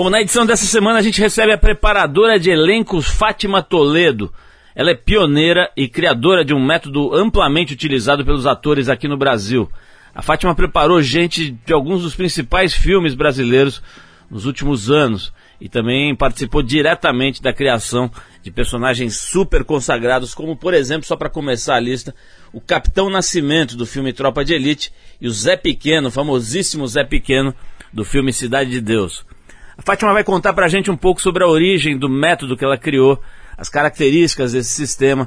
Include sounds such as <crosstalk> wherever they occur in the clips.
Bom, na edição dessa semana a gente recebe a preparadora de elencos Fátima Toledo. Ela é pioneira e criadora de um método amplamente utilizado pelos atores aqui no Brasil. A Fátima preparou gente de alguns dos principais filmes brasileiros nos últimos anos e também participou diretamente da criação de personagens super consagrados, como por exemplo, só para começar a lista, o Capitão Nascimento do filme Tropa de Elite e o Zé Pequeno, famosíssimo Zé Pequeno do filme Cidade de Deus. A Fátima vai contar para a gente um pouco sobre a origem do método que ela criou, as características desse sistema,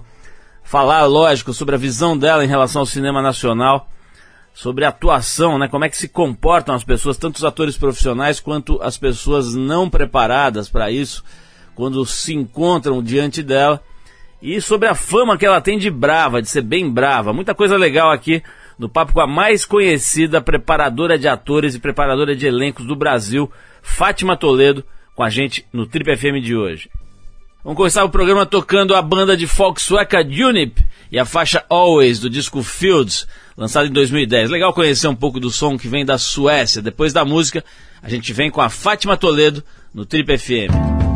falar, lógico, sobre a visão dela em relação ao cinema nacional, sobre a atuação, né, como é que se comportam as pessoas, tanto os atores profissionais quanto as pessoas não preparadas para isso, quando se encontram diante dela, e sobre a fama que ela tem de brava, de ser bem brava. Muita coisa legal aqui no papo com a mais conhecida preparadora de atores e preparadora de elencos do Brasil, Fátima Toledo, com a gente no Trip FM de hoje. Vamos começar o programa tocando a banda de folk sueca Junip e a faixa Always do disco Fields, lançado em 2010. Legal conhecer um pouco do som que vem da Suécia. Depois da música, a gente vem com a Fátima Toledo no Trip FM.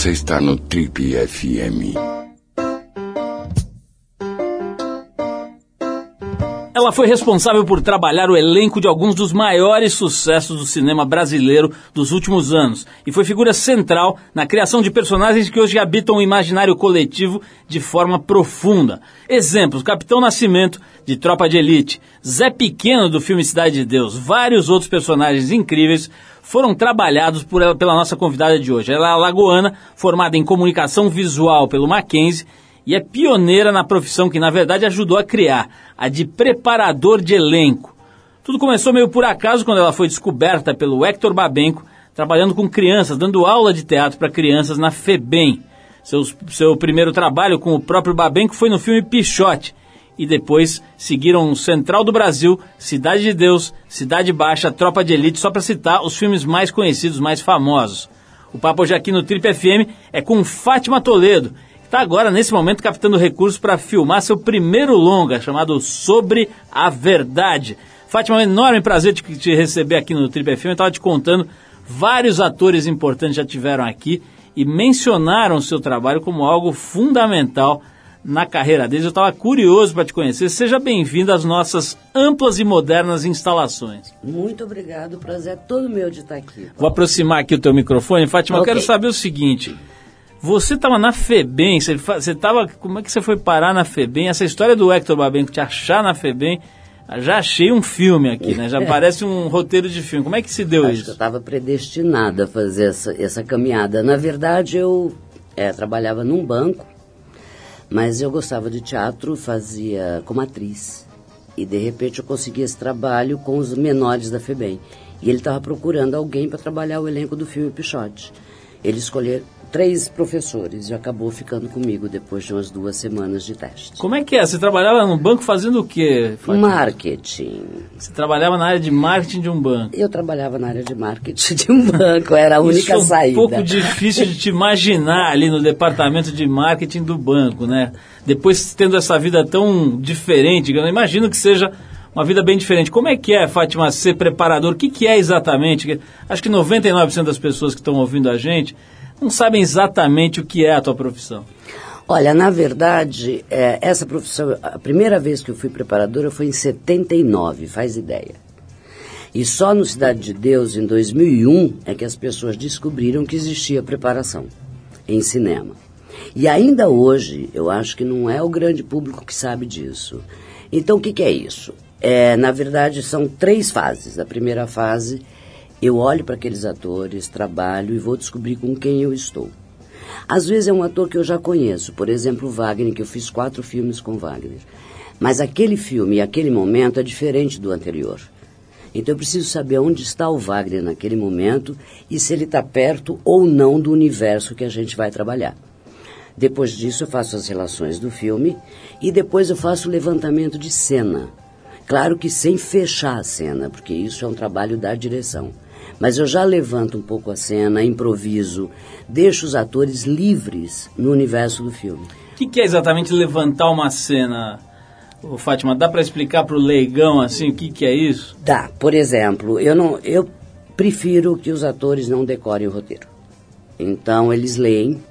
Você está no Trip FM. Ela foi responsável por trabalhar o elenco de alguns dos maiores sucessos do cinema brasileiro dos últimos anos e foi figura central na criação de personagens que hoje habitam o imaginário coletivo de forma profunda. Exemplos: Capitão Nascimento, de Tropa de Elite, Zé Pequeno, do filme Cidade de Deus, vários outros personagens incríveis foram trabalhados por ela, pela nossa convidada de hoje. Ela é alagoana, formada em comunicação visual pelo Mackenzie e é pioneira na profissão que, na verdade, ajudou a criar, a de preparador de elenco. Tudo começou meio por acaso quando ela foi descoberta pelo Hector Babenco, trabalhando com crianças, dando aula de teatro para crianças na FEBEM. Seu, seu primeiro trabalho com o próprio Babenco foi no filme Pichote, e depois seguiram Central do Brasil, Cidade de Deus, Cidade Baixa, Tropa de Elite, só para citar os filmes mais conhecidos, mais famosos. O papo hoje aqui no Trip FM é com Fátima Toledo, que está agora, nesse momento, captando recursos para filmar seu primeiro longa, chamado Sobre a Verdade. Fátima, é um enorme prazer te, te receber aqui no Trip FM. Eu estava te contando, vários atores importantes já tiveram aqui e mencionaram o seu trabalho como algo fundamental na carreira deles. Eu estava curioso para te conhecer. Seja bem-vindo às nossas amplas e modernas instalações. Muito obrigado, o prazer é todo meu de estar aqui. Vou aproximar aqui o teu microfone. Fátima, okay. eu quero saber o seguinte. Você estava na FEBEM, você estava. Como é que você foi parar na FEBEM? Essa história do Hector Babenco te achar na FEBEM, já achei um filme aqui, né? Já <laughs> parece um roteiro de filme. Como é que se deu Acho isso? Que eu estava predestinada a fazer essa, essa caminhada. Na verdade, eu é, trabalhava num banco mas eu gostava de teatro, fazia como atriz. E de repente eu consegui esse trabalho com os menores da FEBEM. E ele estava procurando alguém para trabalhar o elenco do filme Pichote. Ele escolheu três professores e acabou ficando comigo depois de umas duas semanas de teste. Como é que é? Você trabalhava no banco fazendo o quê? Fátima? Marketing. Você trabalhava na área de marketing de um banco? Eu trabalhava na área de marketing de um banco, era a única Isso saída. é um pouco difícil de te imaginar ali no departamento de marketing do banco, né? Depois tendo essa vida tão diferente, eu imagino que seja uma vida bem diferente. Como é que é, Fátima, ser preparador? O que, que é exatamente? Acho que 99% das pessoas que estão ouvindo a gente não sabem exatamente o que é a tua profissão. Olha, na verdade, é, essa profissão, a primeira vez que eu fui preparadora foi em 79, faz ideia. E só no Cidade de Deus, em 2001, é que as pessoas descobriram que existia preparação em cinema. E ainda hoje, eu acho que não é o grande público que sabe disso. Então, o que, que é isso? É, na verdade, são três fases. A primeira fase eu olho para aqueles atores, trabalho e vou descobrir com quem eu estou. Às vezes é um ator que eu já conheço, por exemplo, Wagner, que eu fiz quatro filmes com Wagner. Mas aquele filme e aquele momento é diferente do anterior. Então eu preciso saber onde está o Wagner naquele momento e se ele está perto ou não do universo que a gente vai trabalhar. Depois disso eu faço as relações do filme e depois eu faço o levantamento de cena. Claro que sem fechar a cena, porque isso é um trabalho da direção. Mas eu já levanto um pouco a cena, improviso, deixo os atores livres no universo do filme. O que, que, é exatamente levantar uma cena, Ô, Fátima? Dá para explicar para o leigão assim o que, que é isso? Dá. Por exemplo, eu não, eu prefiro que os atores não decorem o roteiro. Então eles leem.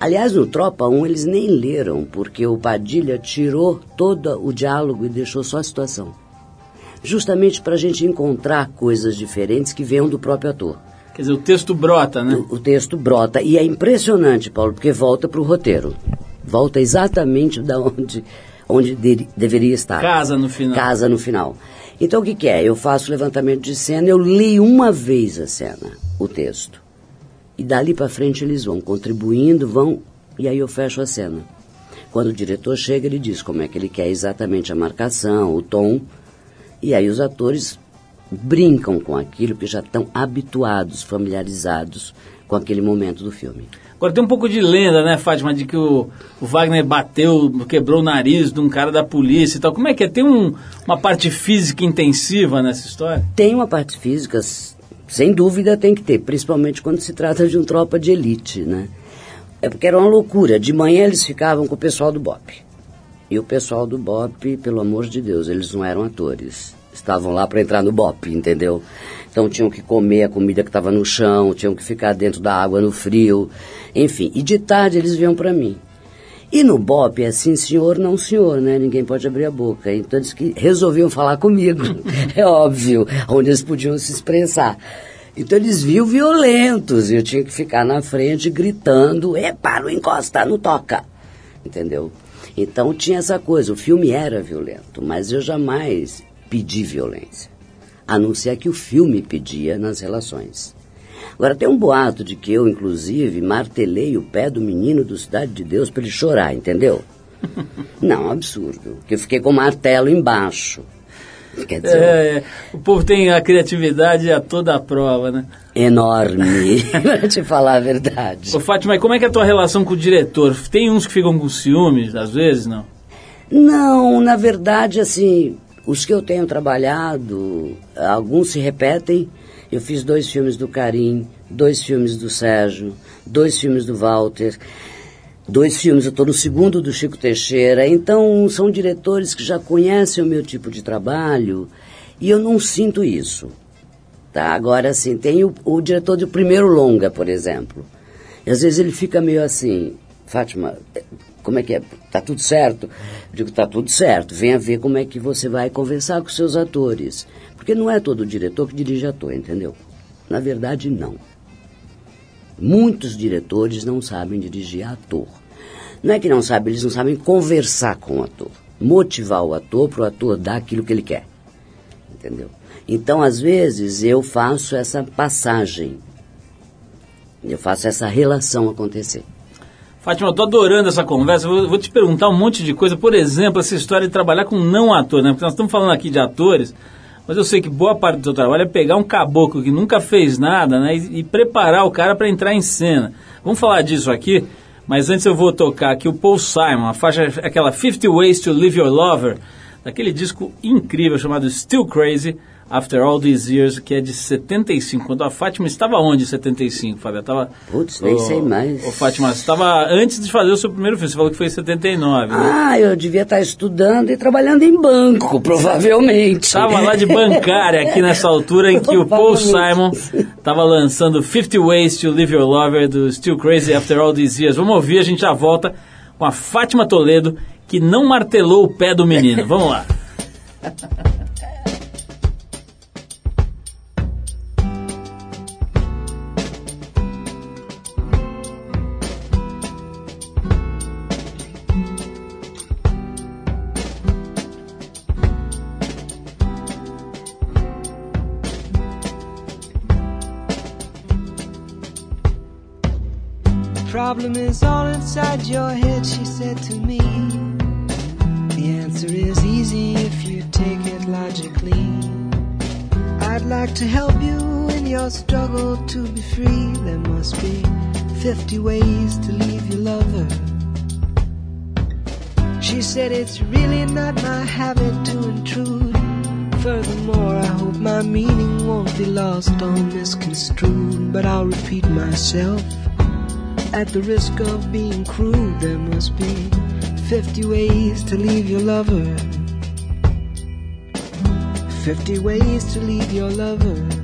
Aliás, no Tropa 1 eles nem leram, porque o Padilha tirou todo o diálogo e deixou só a situação justamente para a gente encontrar coisas diferentes que venham do próprio ator. Quer dizer, o texto brota, né? O, o texto brota. E é impressionante, Paulo, porque volta para o roteiro. Volta exatamente da onde, onde de, deveria estar. Casa no final. Casa no final. Então o que, que é? Eu faço levantamento de cena, eu leio uma vez a cena, o texto. E dali para frente eles vão contribuindo, vão, e aí eu fecho a cena. Quando o diretor chega, ele diz como é que ele quer exatamente a marcação, o tom, e aí os atores brincam com aquilo que já estão habituados, familiarizados com aquele momento do filme. Agora tem um pouco de lenda, né, Fátima, de que o, o, Wagner bateu, quebrou o nariz de um cara da polícia e tal. Como é que é? Tem um, uma parte física intensiva nessa história? Tem uma parte física, sem dúvida tem que ter, principalmente quando se trata de um tropa de elite, né? É porque era uma loucura. De manhã eles ficavam com o pessoal do BOP. E o pessoal do BOP, pelo amor de Deus, eles não eram atores. Estavam lá para entrar no BOP, entendeu? Então tinham que comer a comida que estava no chão, tinham que ficar dentro da água no frio, enfim. E de tarde eles vinham para mim. E no BOP é sim senhor, não senhor, né? Ninguém pode abrir a boca. Então eles que resolviam falar comigo, <laughs> é óbvio, onde eles podiam se expressar. Então eles viam violentos e eu tinha que ficar na frente gritando, epa, não encosta, não toca. Entendeu? Então tinha essa coisa, o filme era violento, mas eu jamais pedi violência. A não ser que o filme pedia nas relações. Agora tem um boato de que eu, inclusive, martelei o pé do menino do Cidade de Deus para ele chorar, entendeu? <laughs> Não, absurdo. Que eu fiquei com o martelo embaixo. <laughs> Quer dizer, é, o povo tem a criatividade a toda a prova, né? Enorme, <laughs> pra te falar a verdade. Ô Fátima, como é que é a tua relação com o diretor? Tem uns que ficam com ciúmes, às vezes, não? Não, na verdade, assim, os que eu tenho trabalhado, alguns se repetem. Eu fiz dois filmes do Karim, dois filmes do Sérgio, dois filmes do Walter dois filmes, eu estou no segundo do Chico Teixeira, então são diretores que já conhecem o meu tipo de trabalho e eu não sinto isso. Tá? Agora, assim, tem o, o diretor do primeiro longa, por exemplo. E às vezes ele fica meio assim, Fátima, como é que é? Tá tudo certo? Eu digo, tá tudo certo. Venha ver como é que você vai conversar com seus atores. Porque não é todo diretor que dirige ator, entendeu? Na verdade, não. Muitos diretores não sabem dirigir ator. Não é que não sabem, eles não sabem conversar com o ator. Motivar o ator para o ator dar aquilo que ele quer. Entendeu? Então, às vezes, eu faço essa passagem. Eu faço essa relação acontecer. Fátima, eu tô adorando essa conversa. Vou, vou, te perguntar um monte de coisa. Por exemplo, essa história de trabalhar com não ator, né? Porque nós estamos falando aqui de atores. Mas eu sei que boa parte do seu trabalho é pegar um caboclo que nunca fez nada né, e, e preparar o cara para entrar em cena. Vamos falar disso aqui, mas antes eu vou tocar aqui o Paul Simon, a faixa, aquela 50 Ways to Live Your Lover, daquele disco incrível chamado Still Crazy. After All These Years, que é de 75. Quando a Fátima estava onde em 75, Fábio? Estava. Putz, nem oh, sei mais. Ô, Fátima, você estava antes de fazer o seu primeiro filme, você falou que foi em 79. Né? Ah, eu devia estar estudando e trabalhando em banco, <laughs> provavelmente. Estava lá de bancária aqui nessa altura em que o Paul Simon estava lançando 50 Ways to Live Your Lover do Still Crazy After All These Years. Vamos ouvir, a gente já volta com a Fátima Toledo, que não martelou o pé do menino. Vamos lá. <laughs> struggle to be free. There must be 50 ways to leave your lover. She said it's really not my habit to intrude. Furthermore, I hope my meaning won't be lost or misconstrued. But I'll repeat myself. At the risk of being crude, there must be 50 ways to leave your lover. 50 ways to leave your lover.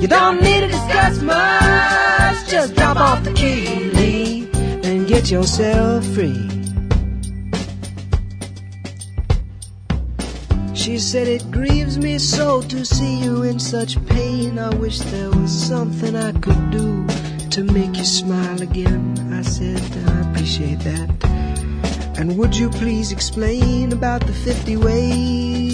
You don't need to discuss much. Just drop off the key, Lee, and get yourself free. She said, It grieves me so to see you in such pain. I wish there was something I could do to make you smile again. I said, I appreciate that. And would you please explain about the 50 ways?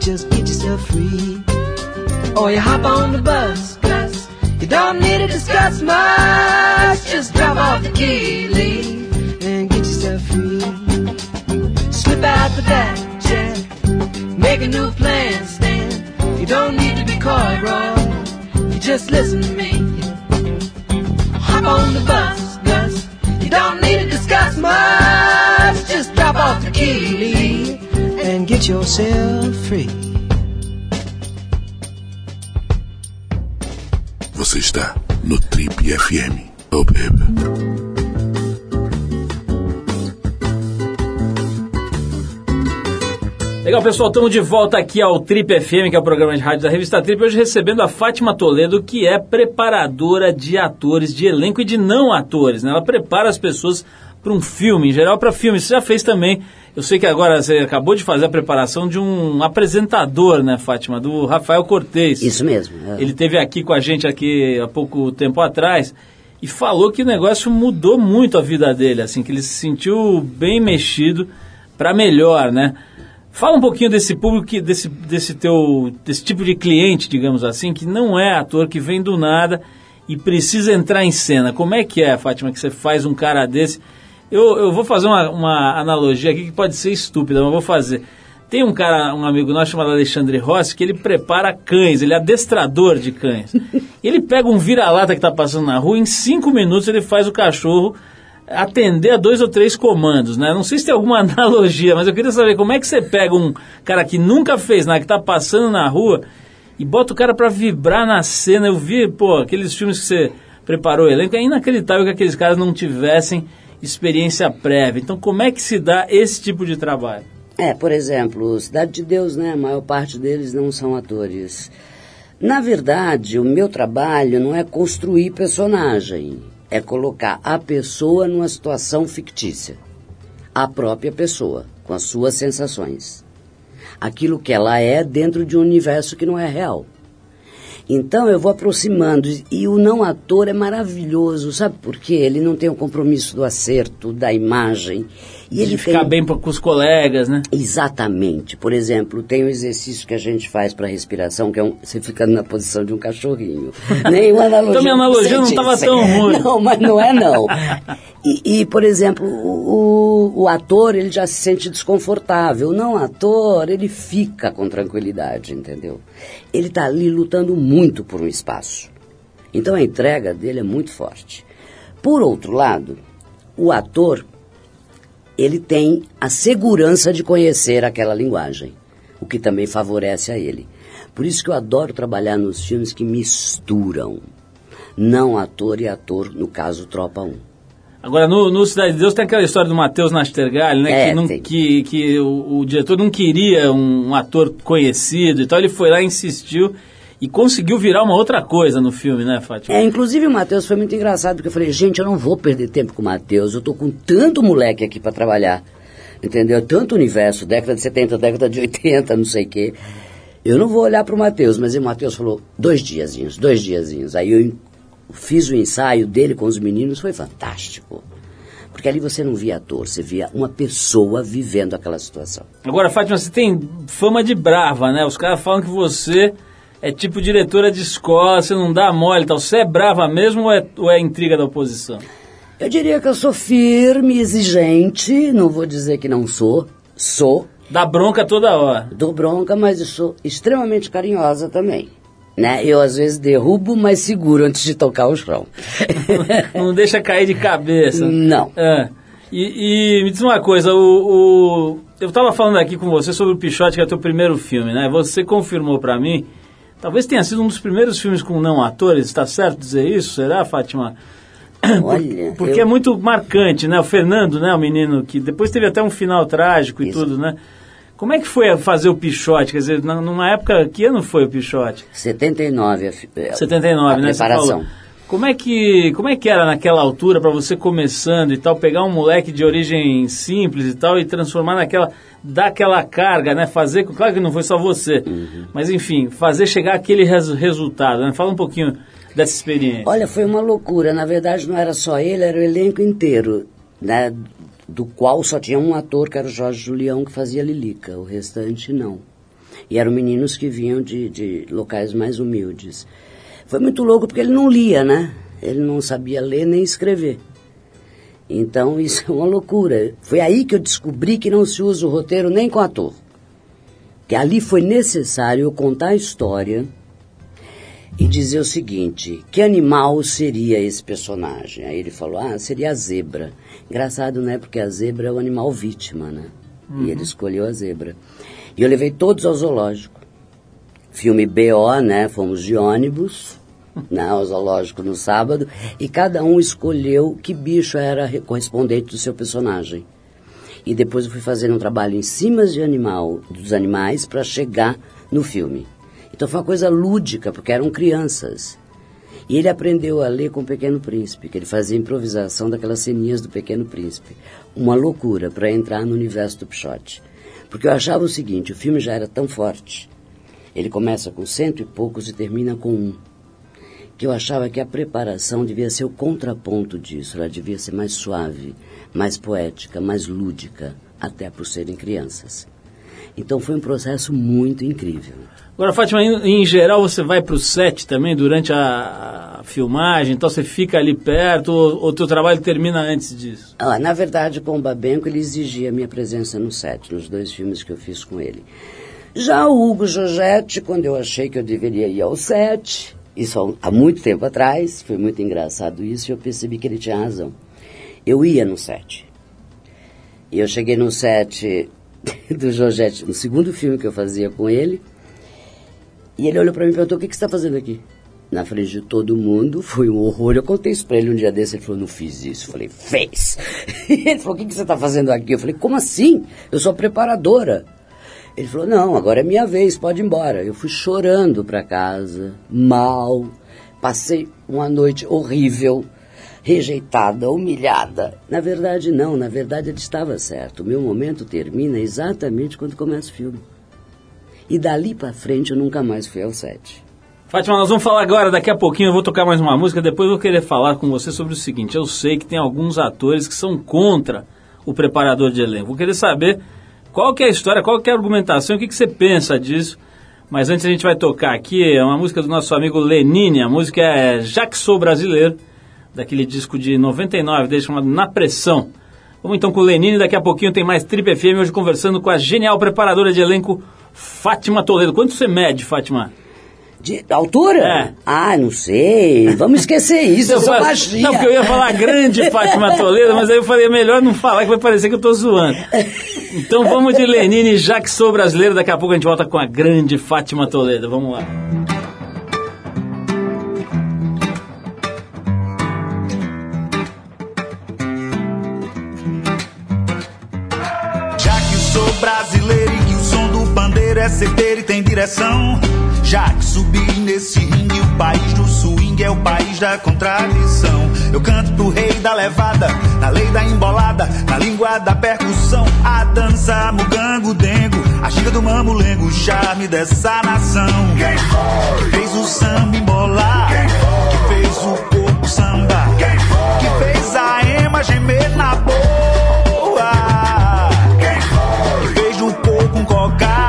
Just get yourself free. Or you hop on the bus, Gus. You don't need to discuss much. Just drop off the key, leave, and get yourself free. Slip out the back, Jack. Make a new plan, Stan. You don't need to be coy, Roy. You just listen to me. Hop on the bus, Gus. You don't need to discuss much. Just drop off the key and get yourself free. Você está no Trip FM. Oh, baby. Legal, pessoal, estamos de volta aqui ao Trip FM, que é o programa de rádio da revista Trip, hoje recebendo a Fátima Toledo, que é preparadora de atores, de elenco e de não atores. Né? Ela prepara as pessoas para um filme, em geral para filmes. Você já fez também. Eu sei que agora você acabou de fazer a preparação de um apresentador, né, Fátima, do Rafael Cortez. Isso mesmo. é. Ele teve aqui com a gente aqui há pouco tempo atrás e falou que o negócio mudou muito a vida dele, assim, que ele se sentiu bem mexido para melhor, né? Fala um pouquinho desse público, desse, desse teu, desse tipo de cliente, digamos assim, que não é ator, que vem do nada e precisa entrar em cena. Como é que é, Fátima, que você faz um cara desse? Eu, eu vou fazer uma, uma analogia aqui que pode ser estúpida, mas vou fazer. Tem um cara, um amigo nosso chamado Alexandre Rossi, que ele prepara cães, ele é adestrador de cães. <laughs> ele pega um vira-lata que está passando na rua, em cinco minutos ele faz o cachorro atender a dois ou três comandos, né? Não sei se tem alguma <laughs> analogia, mas eu queria saber como é que você pega um cara que nunca fez nada, que está passando na rua, e bota o cara para vibrar na cena. Eu vi, pô, aqueles filmes que você preparou o elenco, é inacreditável que aqueles caras não tivessem experiência prévia. Então, como é que se dá esse tipo de trabalho? É, por exemplo, Cidade de Deus, né? A maior parte deles não são atores. Na verdade, o meu trabalho não é construir personagem, é colocar a pessoa numa situação fictícia. A própria pessoa, com as suas sensações. Aquilo que ela é dentro de um universo que não é real. Então eu vou aproximando e o não ator é maravilhoso, sabe por quê? Ele não tem o compromisso do acerto, da imagem. E ele de ficar tem... bem com os colegas, né? Exatamente. Por exemplo, tem um exercício que a gente faz para respiração, que é um, você fica na posição de um cachorrinho. <laughs> Nenhuma analogia. Então minha analogia não Sente tava isso. tão ruim. Não, mas não é não. <laughs> E, e, por exemplo, o, o ator, ele já se sente desconfortável. Não ator, ele fica com tranquilidade, entendeu? Ele está ali lutando muito por um espaço. Então a entrega dele é muito forte. Por outro lado, o ator, ele tem a segurança de conhecer aquela linguagem, o que também favorece a ele. Por isso que eu adoro trabalhar nos filmes que misturam não ator e ator, no caso Tropa 1. Agora, no, no Cidade de Deus tem aquela história do Matheus Nastergalli, né? É, que não- que, que o, o diretor não queria um, um ator conhecido e tal. Ele foi lá, insistiu e conseguiu virar uma outra coisa no filme, né, Fátima? É, inclusive o Matheus foi muito engraçado, porque eu falei, gente, eu não vou perder tempo com o Matheus, eu tô com tanto moleque aqui para trabalhar, entendeu? Tanto universo, década de 70, década de 80, não sei o quê. Eu não vou olhar pro Matheus, mas o Matheus falou, dois diazinhos, dois diazinhos. Aí eu fiz o ensaio dele com os meninos, foi fantástico. Porque ali você não via ator, você via uma pessoa vivendo aquela situação. Agora, Fátima, você tem fama de brava, né? Os caras falam que você é tipo diretora de escola, você não dá mole e tal. Você é brava mesmo ou é, ou é intriga da oposição? Eu diria que eu sou firme, exigente, não vou dizer que não sou, sou. Dá bronca toda hora. Dou bronca, mas eu sou extremamente carinhosa também. Né? Eu às vezes derrubo, mas seguro antes de tocar o chão. <laughs> não deixa cair de cabeça. Não. É. E, e me diz uma coisa, o, o- eu estava falando aqui com você sobre o Pichote, que é o teu primeiro filme, né? Você confirmou pra mim, talvez tenha sido um dos primeiros filmes com não atores, está certo dizer isso? Será, Fátima? Olha, Porque eu- é muito marcante, né? O Fernando, né? O menino que depois teve até um final trágico e Isso. tudo, né? Como é que foi fazer o Pichote? Quer dizer, numa época, que ano foi o Pichote? 79. a fi- é, 79, a né? Preparação. Como é que como é que era naquela altura para você começando e tal pegar um moleque de origem simples e tal e transformar naquela dar aquela carga, né? Fazer, claro que não foi só você, Uhum. mas enfim, fazer chegar aquele res- resultado, né? Fala um pouquinho dessa experiência? Olha, foi uma loucura. Na verdade, não era só ele, era o elenco inteiro, né? Do qual só tinha um ator, que era o Jorge Julião, que fazia Lilica. O restante, não. E eram meninos que vinham de, de locais mais humildes. Foi muito louco porque ele não lia, né? Ele não sabia ler nem escrever. Então, <laughs> isso é uma loucura. Foi aí que eu descobri que não se usa o roteiro nem com ator. Que ali foi necessário eu contar a história e dizer o seguinte: que animal seria esse personagem? Aí ele falou: ah, seria a zebra. Engraçado, né? Porque a zebra é o animal vítima, né? E ele escolheu a zebra. E eu levei todos ao zoológico. Filme BO, né? Fomos de ônibus, <laughs> né? Ao zoológico no sábado. E cada um escolheu que bicho era re- correspondente do seu personagem. E depois eu fui fazendo um trabalho em cima de animal, dos animais para chegar no filme. Então foi uma coisa lúdica, porque eram crianças. E ele aprendeu a ler com o Pequeno Príncipe, que ele fazia improvisação daquelas ceninhas do Pequeno Príncipe. Uma loucura para entrar no universo do Pichote. Porque eu achava o seguinte, o filme já era tão forte. Ele começa com cento e poucos e termina com um. Que eu achava que a preparação devia ser o contraponto disso. Ela devia ser mais suave, mais poética, mais lúdica, até por serem crianças. Então foi um processo muito incrível. Agora, Fátima, em, em geral você vai para o set também durante a, a filmagem, então você fica ali perto ou o teu trabalho termina antes disso? Ah, na verdade, com o Babenco, ele exigia minha presença no set, nos dois filmes que eu fiz com ele. Já o Hugo Giorgetti, quando eu achei que eu deveria ir ao set, isso há muito tempo atrás, foi muito engraçado isso, e eu percebi que ele tinha razão. Eu ia no set. E eu cheguei no set <laughs> do Giorgetti, no segundo filme que eu fazia com ele, e ele olhou para mim e perguntou, o que, que você está fazendo aqui? Na frente de todo mundo, foi um horror. Eu contei isso para ele um dia desse, ele falou, não fiz isso. Eu falei, fez. <laughs> ele falou, o que, que você está fazendo aqui? Eu falei, como assim? Eu sou preparadora. Ele falou, não, agora é minha vez, pode ir embora. Eu fui chorando para casa, mal, passei uma noite horrível, rejeitada, humilhada. Na verdade, não, na verdade ele estava certo. O meu momento termina exatamente quando começa o filme. E dali para frente eu nunca mais fui ao set. Fátima, nós vamos falar agora, daqui a pouquinho eu vou tocar mais uma música, depois eu vou querer falar com você sobre o seguinte, eu sei que tem alguns atores que são contra o preparador de elenco. Vou querer saber qual que é a história, qual que é a argumentação, o que, que você pensa disso. Mas antes a gente vai tocar aqui é uma música do nosso amigo Lenine, a música é Já que Sou Brasileiro, daquele disco de 99 dele chamado Na Pressão. Vamos então com o Lenine, daqui a pouquinho tem mais Trip FM, hoje conversando com a genial preparadora de elenco Fátima Toledo. Quanto você mede, Fátima? De altura? É. Ah, não sei. Vamos esquecer <laughs> isso. Eu sou falo- baixinha. Não, porque eu ia falar grande <laughs> Fátima Toledo, mas aí eu falei, melhor não falar que vai parecer que eu tô zoando. Então vamos de Lenine, já que sou brasileiro, daqui a pouco a gente volta com a grande Fátima Toledo. Vamos lá. Já que sou brasileiro e que o som do pandeiro é certeiro e tem direção. Já que subi nesse ringue, o país do swing é o país da contradição. Eu canto pro rei da levada, na lei da embolada, na língua da percussão. A dança, mugango, dengo, a ginga do mamulengo, o charme dessa nação. Quem foi? Que fez o samba embolar, Quem foi? que fez o corpo samba, Quem foi? que fez a ema gemer na boa. Quem foi? Que fez do coco um cocar,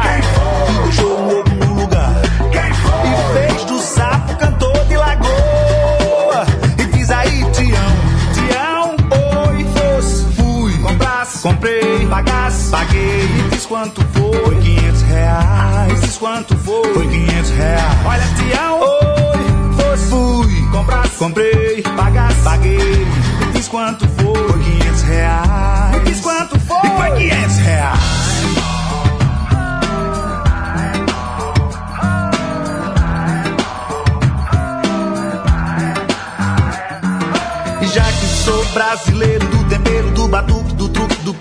pagasse, paguei. E diz quanto foi, foi 500 reais. Diz quanto foi, foi 500 reais. Olha, Tião, oi, fosse, fui, comprasse, comprei, pagasse, paguei. E diz quanto foi, foi 500 reais. E diz quanto foi, e foi 500 reais. Brasileiro do tempero, do do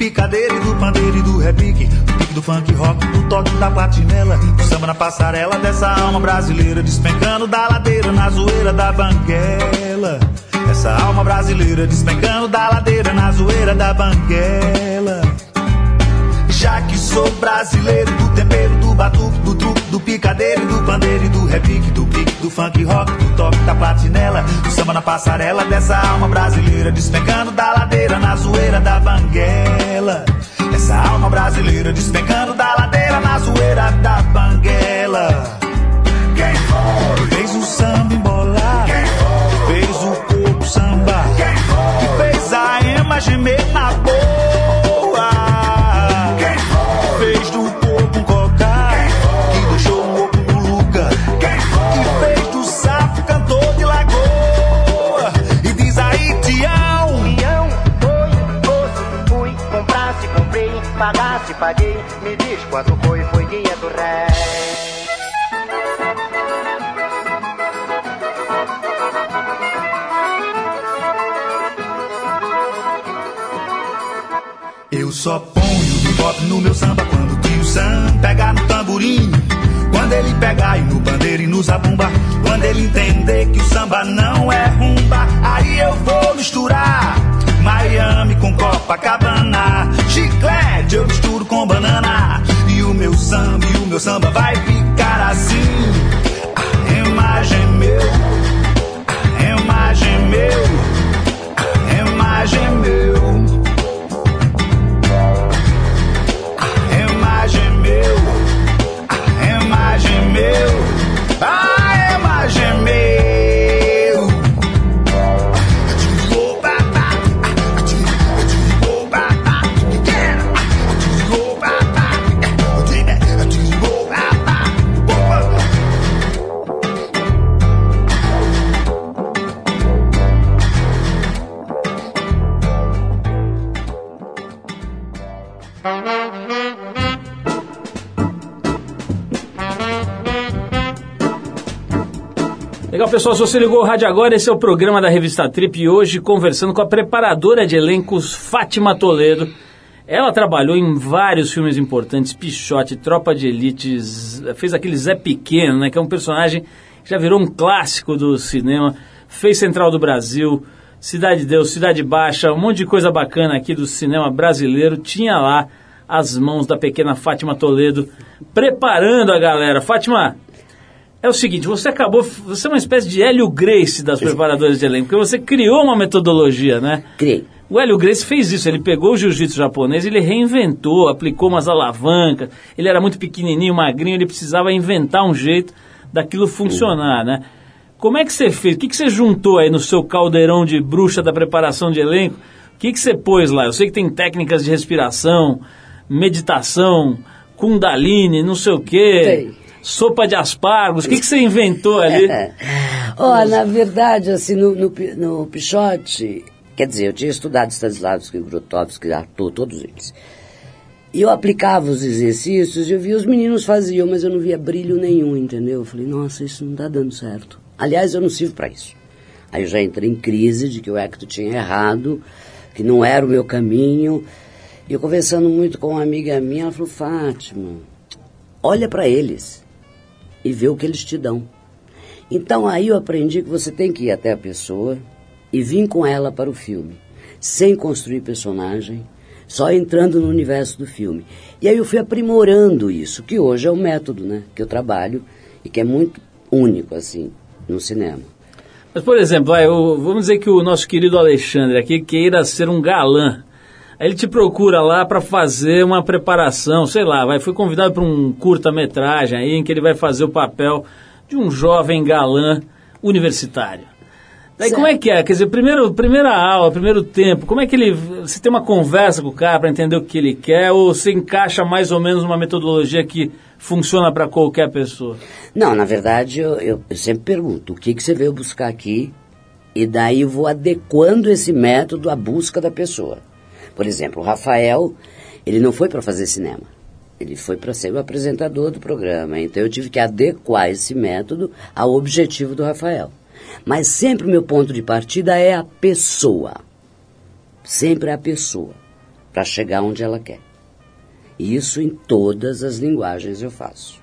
picadeiro e do pandeiro e do repique, do pique do funk rock, do toque da platinela, do samba na passarela dessa alma brasileira, despencando da ladeira na zoeira da banguela. Essa alma brasileira despencando da ladeira na zoeira da banguela. Já que sou brasileiro do tempero, do batuque, do truque, do picadeiro, do pandeiro do repique, do pique, do funk rock, do toque da platinela. samba na passarela dessa alma brasileira, despencando da ladeira na zoeira da banguela. Essa alma brasileira despencando da ladeira na zoeira da banguela. Quem foi? Fez o samba embolar. Quem foi? Fez o corpo sambar. Quem foi? E fez a ema gemer na boa. Paguei. Me diz quanto foi, foi dia do rei. Eu só ponho bebop no meu samba quando tio Sam pegar no tamborim. Quando ele pegar e no bandeiro e no zabumba. Quando ele entender que o samba não é rumba. Aí eu vou misturar Miami com Copacabana. Chiclete eu misturo com banana. E o meu samba, e o meu samba vai ficar assim. Pessoal, se você ligou o rádio agora, esse é o programa da Revista Trip e hoje conversando com a preparadora de elencos Fátima Toledo. Ela trabalhou em vários filmes importantes, Pichote, Tropa de Elites, fez aquele Zé Pequeno, né, que é um personagem que já virou um clássico do cinema, fez Central do Brasil, Cidade de Deus, Cidade Baixa, um monte de coisa bacana aqui do cinema brasileiro, tinha lá as mãos da pequena Fátima Toledo, preparando a galera. Fátima, é o seguinte, você acabou, você é uma espécie de Hélio Grace das preparadoras de elenco, porque você criou uma metodologia, né? Criei. O Hélio Grace fez isso, ele pegou o jiu-jitsu japonês, ele reinventou, aplicou umas alavancas, ele era muito pequenininho, magrinho, ele precisava inventar um jeito daquilo funcionar, né? Como é que você fez? O que, que você juntou aí no seu caldeirão de bruxa da preparação de elenco? O que, que você pôs lá? Eu sei que tem técnicas de respiração, meditação, kundalini, não sei o quê, Tem. Sopa de aspargos. O que, que você inventou ali? <laughs> Ó, na verdade, assim, no, no, no Pichote, quer dizer, eu tinha estudado Stanislavski, Grotowski, Arthur, todos eles. E eu aplicava os exercícios e eu via os meninos faziam, mas eu não via brilho nenhum, entendeu? Eu falei, nossa, isso não está dando certo. Aliás, eu não sirvo para isso. Aí eu já entrei em crise de que o Hector tinha errado, que não era o meu caminho. E eu conversando muito com uma amiga minha, ela falou, Fátima, olha para eles e vê o que eles te dão. Então aí eu aprendi que você tem que ir até a pessoa e vir com ela para o filme, sem construir personagem, só entrando no universo do filme. E aí eu fui aprimorando isso, que hoje é o método, né, que eu trabalho e que é muito único assim no cinema. Mas, por exemplo, vamos dizer que o nosso querido Alexandre aqui queira ser um galã. Aí ele te procura lá para fazer uma preparação, sei lá, vai, foi convidado para um curta-metragem aí em que ele vai fazer o papel de um jovem galã universitário. Daí Certo. como é que é? Quer dizer, primeiro, primeira aula, primeiro tempo, como é que ele. Você tem uma conversa com o cara para entender o que ele quer ou você encaixa mais ou menos uma metodologia que funciona para qualquer pessoa? Não, na verdade, eu, eu- eu sempre pergunto, o que, que você veio buscar aqui? E daí eu vou adequando esse método à busca da pessoa. Por exemplo, o Rafael, ele não foi para fazer cinema. Ele foi para ser o apresentador do programa. Então eu tive que adequar esse método ao objetivo do Rafael. Mas sempre o meu ponto de partida é a pessoa. Sempre a pessoa. Para chegar onde ela quer. Isso em todas as linguagens eu faço.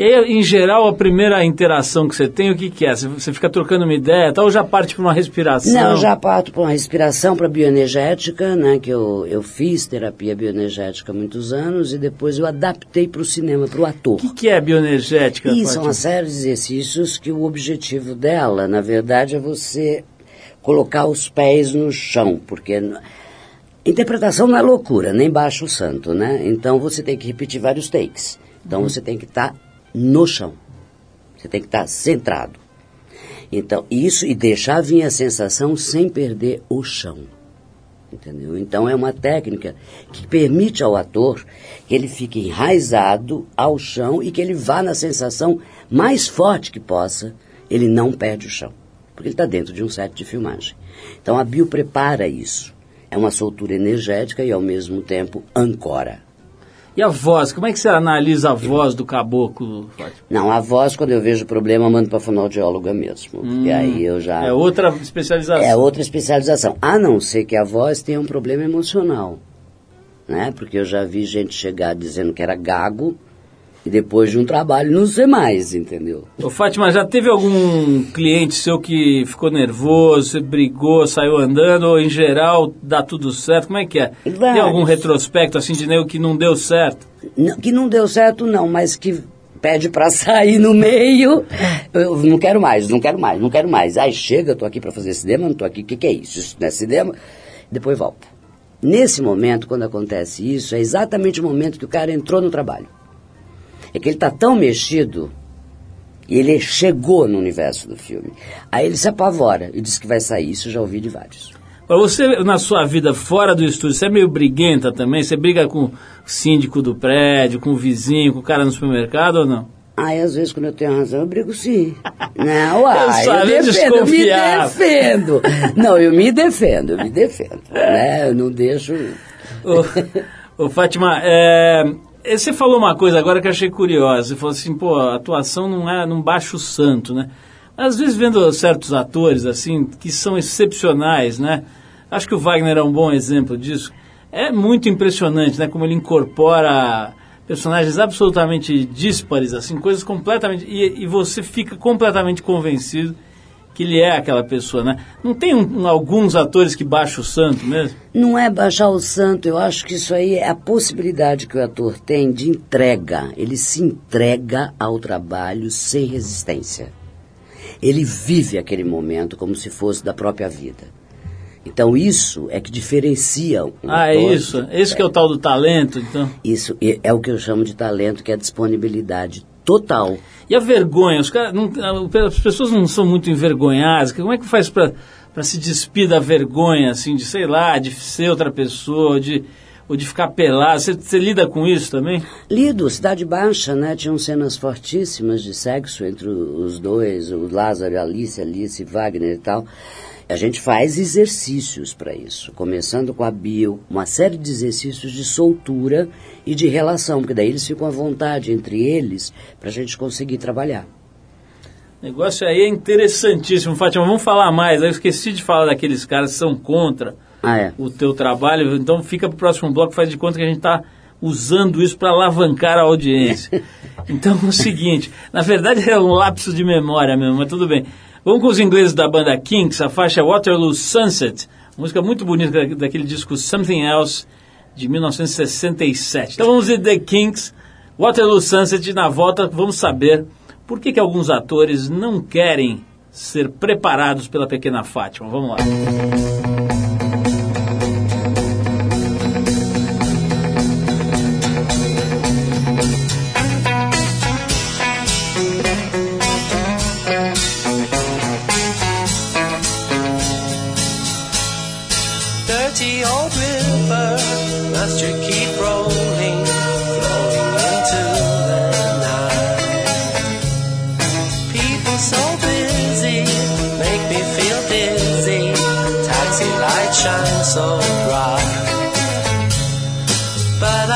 E aí, em geral, a primeira interação que você tem, o que, que é? Você- fica trocando uma ideia, tal, ou já parte para uma respiração? Não, eu já parto para uma respiração, para bioenergética, né? Que eu, eu fiz terapia bioenergética há muitos anos e depois eu adaptei para o cinema, para o ator. O que, que é bioenergética? E são uma série de exercícios que o objetivo dela, na verdade, é você colocar os pés no chão, porque interpretação não é loucura, nem baixa o santo, né? Então você tem que repetir vários takes. Então você tem que estar no chão. Você tem que estar centrado. Então, isso e deixar vir a sensação sem perder o chão. Entendeu? Então é uma técnica que permite ao ator que ele fique enraizado ao chão e que ele vá na sensação mais forte que possa, ele não perde o chão. Porque ele está dentro de um set de filmagem. Então a bio prepara isso. É uma soltura energética e ao mesmo tempo ancora. E a voz? Como é que você analisa a voz do caboclo? Não, a voz, quando eu vejo problema, eu mando para fonoaudióloga mesmo. Porque aí eu já. É outra especialização. É outra especialização. A não ser que a voz tenha um problema emocional. Né? Porque eu já vi gente chegar dizendo que era gago e depois de um trabalho não sei mais, entendeu? Ô, Fátima, já teve algum cliente seu que ficou nervoso, você brigou, saiu andando, ou em geral dá tudo certo? Como é que é? Tem Vários. algum retrospecto assim de nego que não deu certo? Não- que não deu certo, não, mas que pede para <laughs> sair no meio. Eu não quero mais, não quero mais, não quero mais. Aí chega, eu tô aqui para fazer cinema, não tô aqui, o que, que é isso? Isso não é cinema? Depois volta. Nesse momento, quando acontece isso, é exatamente o momento que o cara entrou no trabalho. É que ele está tão mexido e ele chegou no universo do filme. Aí ele se apavora e diz que vai sair. Isso eu já ouvi de vários. Você, na sua vida fora do estúdio, você é meio briguenta também? Você briga com o síndico do prédio, com o vizinho, com o cara no supermercado ou não? Aí, às vezes, quando eu tenho razão, eu brigo sim. <laughs> Não, uai, Eu eu, sabia defendo, eu me defendo. Não, eu me defendo, eu me defendo. Né? Eu não deixo... Ô, ô, Fátima, é, você falou uma coisa agora que eu achei curiosa. Você falou assim, pô, a atuação não é, não baixa o santo, né? Às vezes vendo certos atores, assim, que são excepcionais, né? Acho que o Wagner é um bom exemplo disso. É muito impressionante, né? Como ele incorpora personagens absolutamente díspares, assim, coisas completamente... E, e você fica completamente convencido que ele é aquela pessoa, né? Não tem um- alguns atores que baixam o santo mesmo? Não é baixar o santo, eu acho que isso aí é a possibilidade que o ator tem de entrega. Ele se entrega ao trabalho sem resistência. Ele vive aquele momento como se fosse da própria vida. Então isso é que diferencia um Ah, é isso? Esse que é o tal do talento, então. Isso é é o que eu chamo de talento, que é a disponibilidade total. E a vergonha? Os caras não- as pessoas não são muito envergonhadas. Como é que faz para se despir da vergonha, assim, de, sei lá, de ser outra pessoa, ou de, ou de ficar pelado? Você, você lida com isso também? Lido, Cidade Baixa, né? Tinham cenas fortíssimas de sexo entre os dois, o Lázaro e a Alice, Alice e Wagner e tal. A gente faz exercícios para isso, começando com a bio, uma série de exercícios de soltura e de relação, porque daí eles ficam à vontade entre eles para a gente conseguir trabalhar. O negócio aí é interessantíssimo, Fátima. Vamos falar mais. Eu esqueci de falar daqueles caras que são contra Ah, é. o teu trabalho. Então fica para o próximo bloco, faz de conta que a gente está usando isso para alavancar a audiência. <laughs> Então é o seguinte, na verdade é um lapso de memória mesmo, mas tudo bem. Vamos com os ingleses da banda Kinks, a faixa Waterloo Sunset, música muito bonita da- daquele disco Something Else de 1967. Então vamos ver The Kinks, Waterloo Sunset e na volta vamos saber por que, que alguns atores não querem ser preparados pela pequena Fátima. Vamos lá.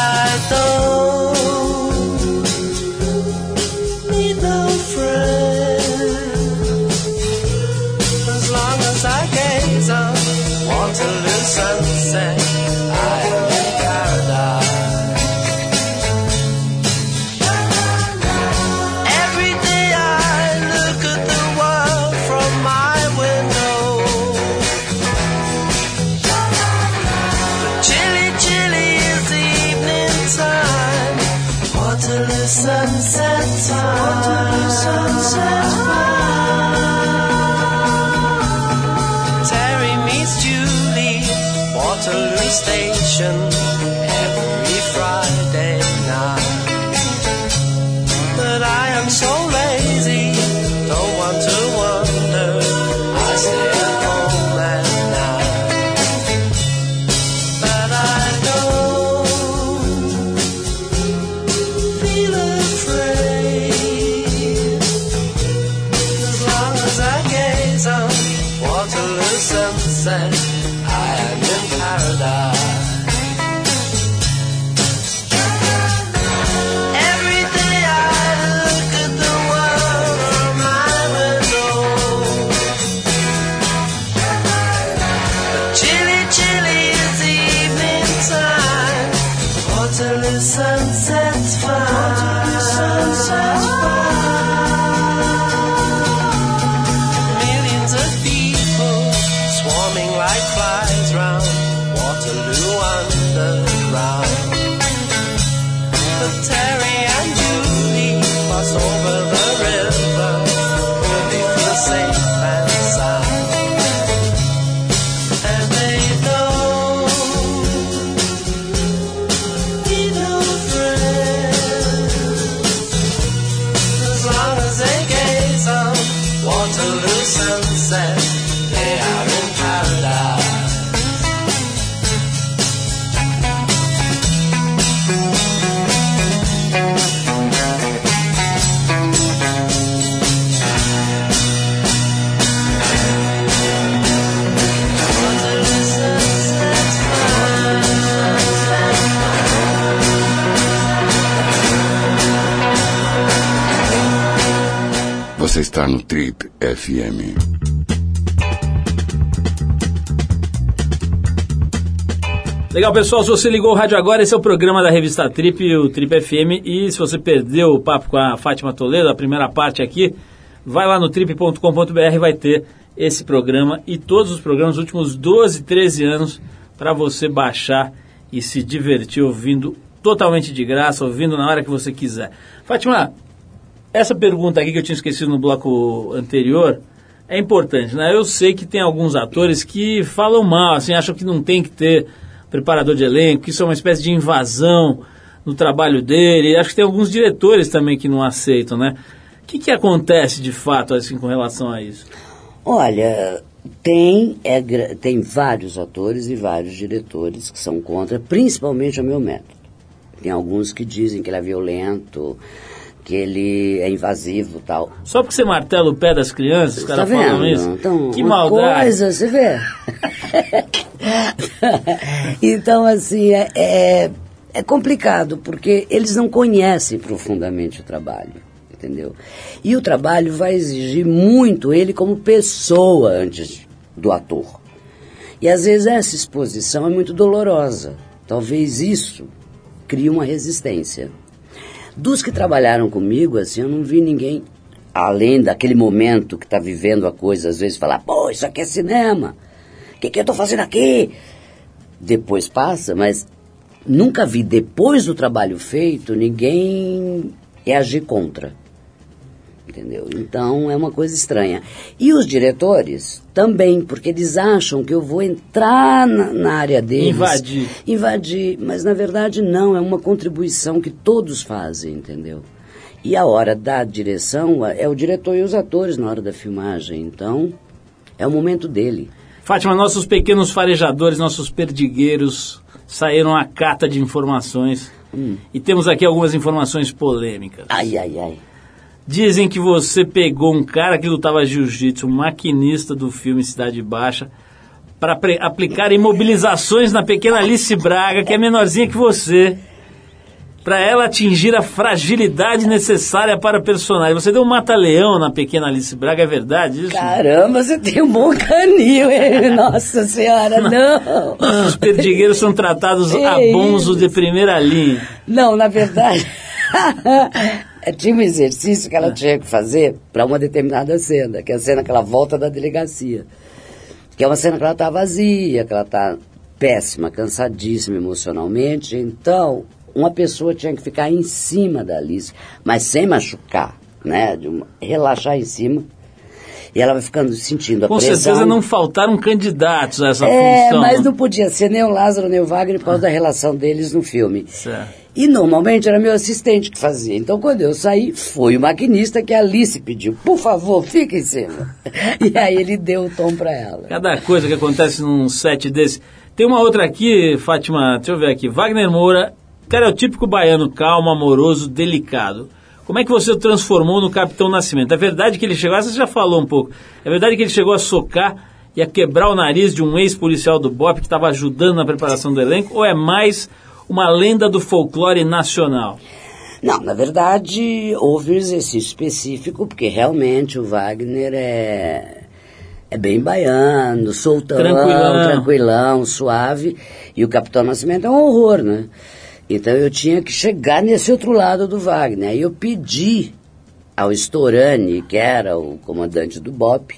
alto. Está no Trip FM. Legal, pessoal, se você ligou o rádio agora, esse é o programa da revista Trip, o Trip FM, e se você perdeu o papo com a Fátima Toledo, a primeira parte aqui, vai lá no trip.com.br, vai ter esse programa e todos os programas dos últimos 12, 13 anos para você baixar e se divertir ouvindo totalmente de graça, ouvindo na hora que você quiser. Fátima, essa pergunta aqui que eu tinha esquecido no bloco anterior é importante, né? Eu sei que tem alguns atores que falam mal, assim, acham que não tem que ter preparador de elenco, que isso é uma espécie de invasão no trabalho dele. Acho que tem alguns diretores também que não aceitam, né? O que, que acontece de fato assim com relação a isso? Olha, tem, é, tem vários atores e vários diretores que são contra, principalmente o meu método. Tem alguns que dizem que ele é violento, que ele é invasivo tal. Só porque você martela o pé das crianças, os Tá caras falam isso? Então, que maldade. coisa, você vê? <laughs> então, assim, é, é, é complicado, porque eles não conhecem profundamente o trabalho, entendeu? E o trabalho vai exigir muito ele como pessoa antes do ator. E às vezes essa exposição é muito dolorosa. Talvez isso crie uma resistência. Dos que trabalharam comigo, assim, eu não vi ninguém, além daquele momento que está vivendo a coisa, às vezes falar, pô, isso aqui é cinema. O que, que eu estou fazendo aqui? Depois passa, mas nunca vi, depois do trabalho feito, ninguém reagir contra. Entendeu? Então é uma coisa estranha. E os diretores também, porque eles acham que eu vou entrar na, na área deles. Invadir. Invadir. Mas na verdade não, é uma contribuição que todos fazem, entendeu? E a hora da direção é o diretor e os atores na hora da filmagem. Então é o momento dele. Fátima, nossos pequenos farejadores, nossos perdigueiros saíram à cata de informações. E temos aqui algumas informações polêmicas. Ai, ai, ai. Dizem que você pegou um cara que lutava jiu-jitsu, um maquinista do filme Cidade Baixa, para aplicar imobilizações na pequena Alice Braga, que é menorzinha que você, para ela atingir a fragilidade necessária para o personagem. Você deu um mata-leão na pequena Alice Braga, é verdade isso? Caramba, você tem um bom canil, hein? <laughs> Nossa senhora, não. Os perdigueiros são tratados <laughs> a bonzo de primeira linha. Não, na verdade, <laughs> tinha um exercício que ela tinha que fazer para uma determinada cena, que é a cena que ela volta da delegacia. Que é uma cena que ela está vazia, que ela está péssima, cansadíssima emocionalmente. Então, uma pessoa tinha que ficar em cima da Alice, mas sem machucar, né? De uma- relaxar em cima. E ela vai ficando sentindo a Com pressão. certeza não faltaram candidatos a essa É, função. mas né? não podia ser nem o Lázaro nem o Wagner por causa da relação deles no filme. Certo. E normalmente era meu assistente que fazia. Então quando eu saí, foi o maquinista que a Alice pediu, por favor, fica em cima. <laughs> E aí ele deu o tom pra ela. Cada coisa que acontece num set desse. Tem uma outra aqui, Fátima, deixa eu ver aqui. Wagner Moura, cara, é o típico baiano calmo, amoroso, delicado. Como é que você o transformou no Capitão Nascimento? É verdade que ele chegou, você já falou um pouco, é verdade que ele chegou a socar e a quebrar o nariz de um ex-policial do BOP que estava ajudando na preparação do elenco, ou é mais uma lenda do folclore nacional? Não, na verdade, houve um exercício específico, porque realmente o Wagner é, é bem baiano, soltão, Tranquilão. tranquilão, suave, e o Capitão Nascimento é um horror, né? Então eu tinha que chegar nesse outro lado do Wagner. Aí eu pedi ao Storani, que era o comandante do BOP,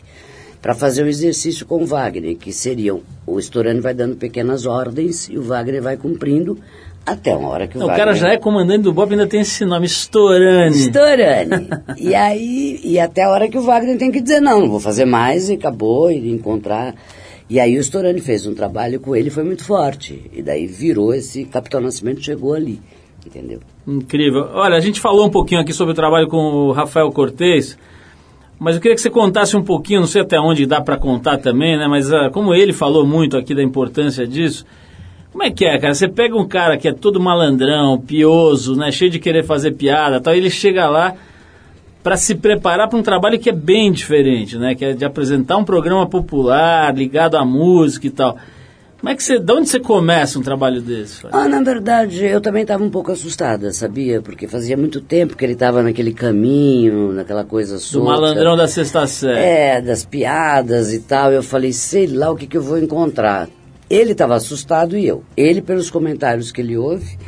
para fazer um exercício com o Wagner, que seriam, o Storani vai dando pequenas ordens e o Wagner vai cumprindo até uma hora que o o Wagner... cara já é comandante do BOP, ainda tem esse nome, Storani. Storani. <laughs> e aí, e até a hora que o Wagner tem que dizer, não, não vou fazer mais, e acabou, e encontrar. E aí o Storani fez um trabalho com ele, foi muito forte. E daí virou esse Capitão Nascimento, chegou ali, entendeu? Incrível. Olha, a gente falou um pouquinho aqui sobre o trabalho com o Rafael Cortez, mas eu queria que você contasse um pouquinho, não sei até onde dá para contar também, né? Mas ah, como ele falou muito aqui da importância disso, como é que é, cara? Você pega um cara que é todo malandrão, pioso, né? Cheio de querer fazer piada, tal, e ele chega lá para se preparar para um trabalho que é bem diferente, né? Que é de apresentar um programa popular ligado à música e tal. Como é que você, de onde você começa um trabalho desse? Ah, na verdade, eu também estava um pouco assustada, sabia? Porque fazia muito tempo que ele estava naquele caminho, naquela coisa Do solta. malandrão da sexta série. É, das piadas e tal. Eu falei, sei lá o que, que eu vou encontrar. Ele estava assustado e eu. Ele pelos comentários que ele ouve.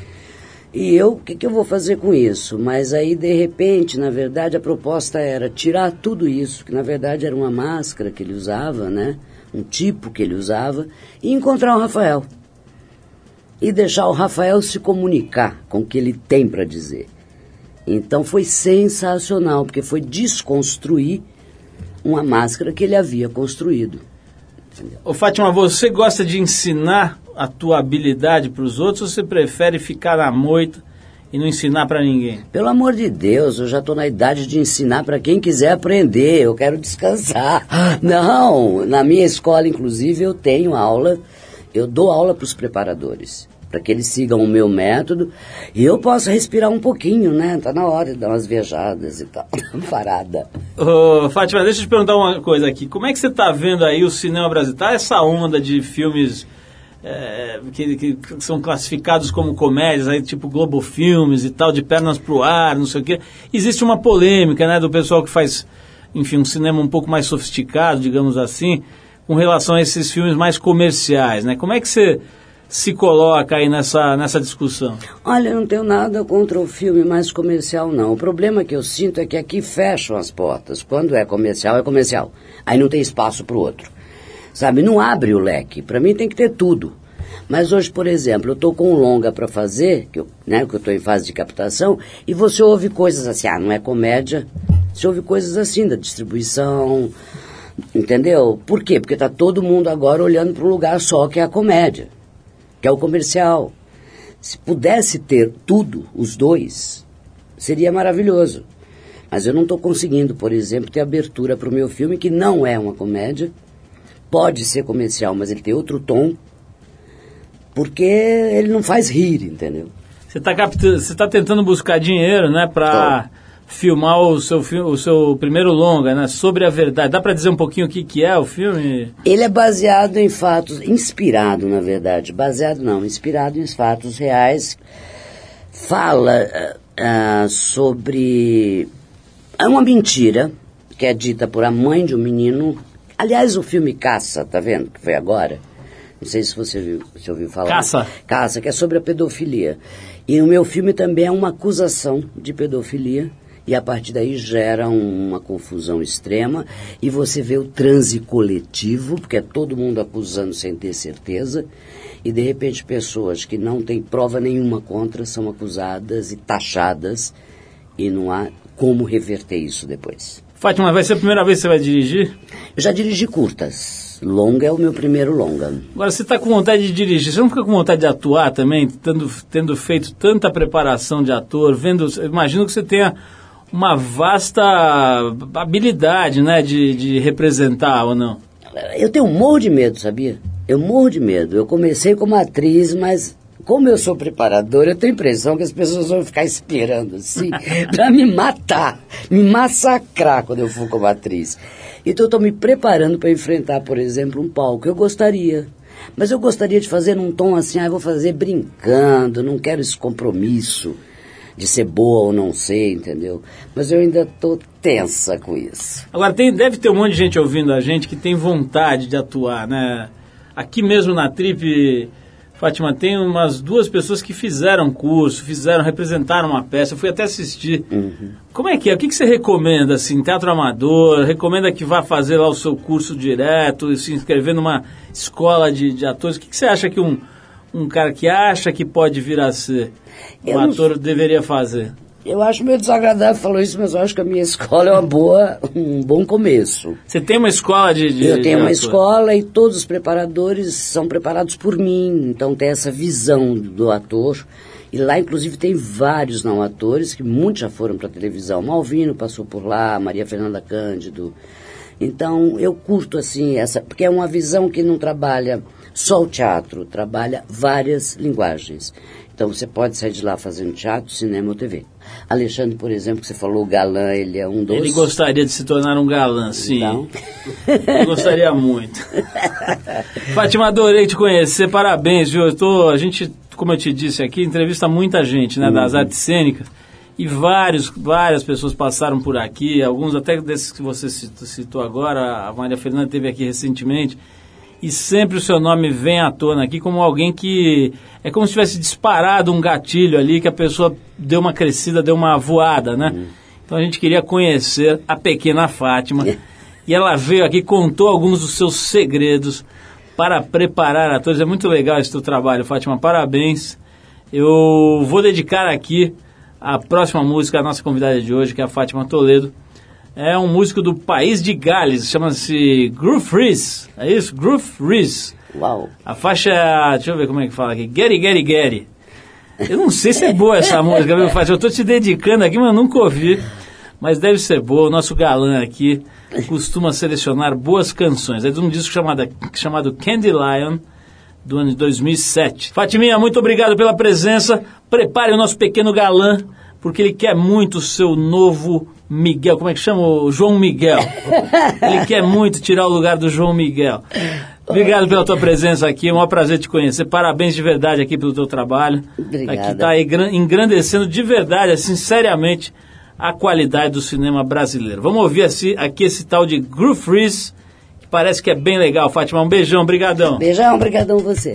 E eu, o que, que eu vou fazer com isso? Mas aí, de repente, na verdade, a proposta era tirar tudo isso, que na verdade era uma máscara que ele usava, né? Um tipo que ele usava, e encontrar o Rafael. E deixar o Rafael se comunicar com o que ele tem para dizer. Então foi sensacional, porque foi desconstruir uma máscara que ele havia construído. Ô Fátima, você gosta de ensinar a tua habilidade para os outros ou você prefere ficar na moita e não ensinar para ninguém? Pelo amor de Deus, eu já estou na idade de ensinar para quem quiser aprender, eu quero descansar. <laughs> Não, na minha escola, inclusive, eu tenho aula, eu dou aula para os preparadores, para que eles sigam o meu método e eu possa respirar um pouquinho, né? Tá na hora de dar umas viajadas e tal, <laughs> parada. Ô, Fátima, deixa eu te perguntar uma coisa aqui. Como é que você está vendo aí o cinema brasileiro? Tá essa onda de filmes é, que, que são classificados como comédias, aí, tipo Globo Filmes e tal, de pernas pro ar, não sei o quê. Existe uma polêmica, né, do pessoal que faz, enfim, um cinema um pouco mais sofisticado, digamos assim, com relação a esses filmes mais comerciais, né? Como é que você se coloca aí nessa, nessa discussão? Olha, eu não tenho nada contra o filme mais comercial, não. O problema que eu sinto é que aqui fecham as portas. Quando é comercial, é comercial. Aí não tem espaço para o outro. Sabe, não abre o leque. Para mim tem que ter tudo. Mas hoje, por exemplo, eu estou com um longa para fazer, que eu, né, que eu estou em fase de captação, e você ouve coisas assim, ah, não é comédia. Você ouve coisas assim da distribuição, entendeu? Por quê? Porque está todo mundo agora olhando para um lugar só, que é a comédia, que é o comercial. Se pudesse ter tudo, os dois, seria maravilhoso. Mas eu não estou conseguindo, por exemplo, ter abertura para o meu filme, que não é uma comédia. Pode ser comercial, mas ele tem outro tom. Porque ele não faz rir, entendeu? Você está você tá tentando buscar dinheiro, né, para filmar o seu filme, o seu primeiro longa, né, sobre a verdade. Dá para dizer um pouquinho o que que é o filme? Ele é baseado em fatos, inspirado, na verdade. Baseado não, inspirado em fatos reais. Fala ah, sobre é uma mentira que é dita por a mãe de um menino. Aliás, o filme Caça, tá vendo? Que foi agora. Não sei se você viu, se ouviu falar. Caça. Caça, que é sobre a pedofilia. E o meu filme também é uma acusação de pedofilia E a partir daí gera um- uma confusão extrema e você vê o transe coletivo, porque é todo mundo acusando sem ter certeza, e de repente pessoas que não têm prova nenhuma contra são acusadas e taxadas e não há como reverter isso depois. Fátima, vai ser a primeira vez que você vai dirigir? Eu já dirigi curtas. Longa é o meu primeiro longa. Agora, você está com vontade de dirigir, você não fica com vontade de atuar também, tendo, tendo feito tanta preparação de ator, vendo, imagino que você tenha uma vasta habilidade, né, de, de representar ou não? Eu tenho um morro de medo, sabia? Eu morro de medo. Eu comecei como atriz, mas como eu sou preparadora, eu tenho a impressão que as pessoas vão ficar esperando assim <laughs> pra me matar, me massacrar quando eu for como atriz. Então eu estou me preparando para enfrentar, por exemplo, um palco. Eu gostaria. Mas eu gostaria de fazer num tom assim, ah, vou fazer brincando, não quero esse compromisso de ser boa ou não ser, entendeu? Mas eu ainda tô tensa com isso. Agora, tem, deve ter um monte de gente ouvindo a gente que tem vontade de atuar, né? Aqui mesmo na Trip, Fátima, tem umas duas pessoas que fizeram curso, fizeram, representaram uma peça, eu fui até assistir. Como é que é? O que, que você recomenda, assim, teatro amador? Recomenda que vá fazer lá o seu curso direto, se inscrever numa escola de, de atores? O que, que você acha que um, um cara que acha que pode vir a ser um Eu não ator deveria fazer? Eu acho meio desagradável falar isso, mas eu acho que a minha escola é uma boa, um bom começo. Você tem uma escola de... de Eu tenho uma escola e todos os preparadores são preparados por mim, então tem essa visão do ator. E lá, inclusive, tem vários não atores que muitos já foram para televisão. Malvino passou por lá, Maria Fernanda Cândido. Então, eu curto assim essa, porque é uma visão que não trabalha só o teatro, trabalha várias linguagens. Então, você pode sair de lá fazendo teatro, cinema ou TV. Alexandre, por exemplo, que você falou, o galã, ele é um dos. Ele gostaria de se tornar um galã, sim. Então, <laughs> Eu gostaria muito. <laughs> Fátima, adorei te conhecer, parabéns, viu? Eu tô, a gente, como eu te disse aqui, entrevista muita gente, né, das artes cênicas, e vários, várias pessoas passaram por aqui, alguns até desses que você citou, citou agora, a Maria Fernanda esteve aqui recentemente, e sempre o seu nome vem à tona aqui como alguém que é como se tivesse disparado um gatilho ali, que a pessoa deu uma crescida, deu uma voada, né? Então a gente queria conhecer a pequena Fátima. E ela veio aqui, contou alguns dos seus segredos para preparar atores. É muito legal esse teu trabalho, Fátima. Parabéns. Eu vou dedicar aqui a próxima música à nossa convidada de hoje, que é a Fátima Toledo. É um músico do país de Gales, chama-se Groove Freeze. É isso? Groove Freeze. uau. A faixa, deixa eu ver como é que fala aqui. Getty, Getty, Getty. Eu não sei se é boa essa <laughs> música, viu, Fátima? Eu tô te dedicando aqui, mas eu nunca ouvi. Mas deve ser boa. O nosso galã aqui costuma selecionar boas canções. É de um disco chamado, chamado Candy Lion, do ano de 2007. Fatiminha, muito obrigado pela presença. Prepare o nosso pequeno galã, porque ele quer muito o seu novo Miguel. Como é que chama? O João Miguel. <laughs> Ele quer muito tirar o lugar do João Miguel. Obrigado pela tua presença aqui, é um maior prazer te conhecer. Parabéns de verdade aqui pelo teu trabalho. Obrigada. Aqui está engrandecendo de verdade, assim, seriamente, a qualidade do cinema brasileiro. Vamos ouvir assim, aqui esse tal de Groove Freeze, que parece que é bem legal. Fátima, um beijão, brigadão. Beijão, obrigadão você.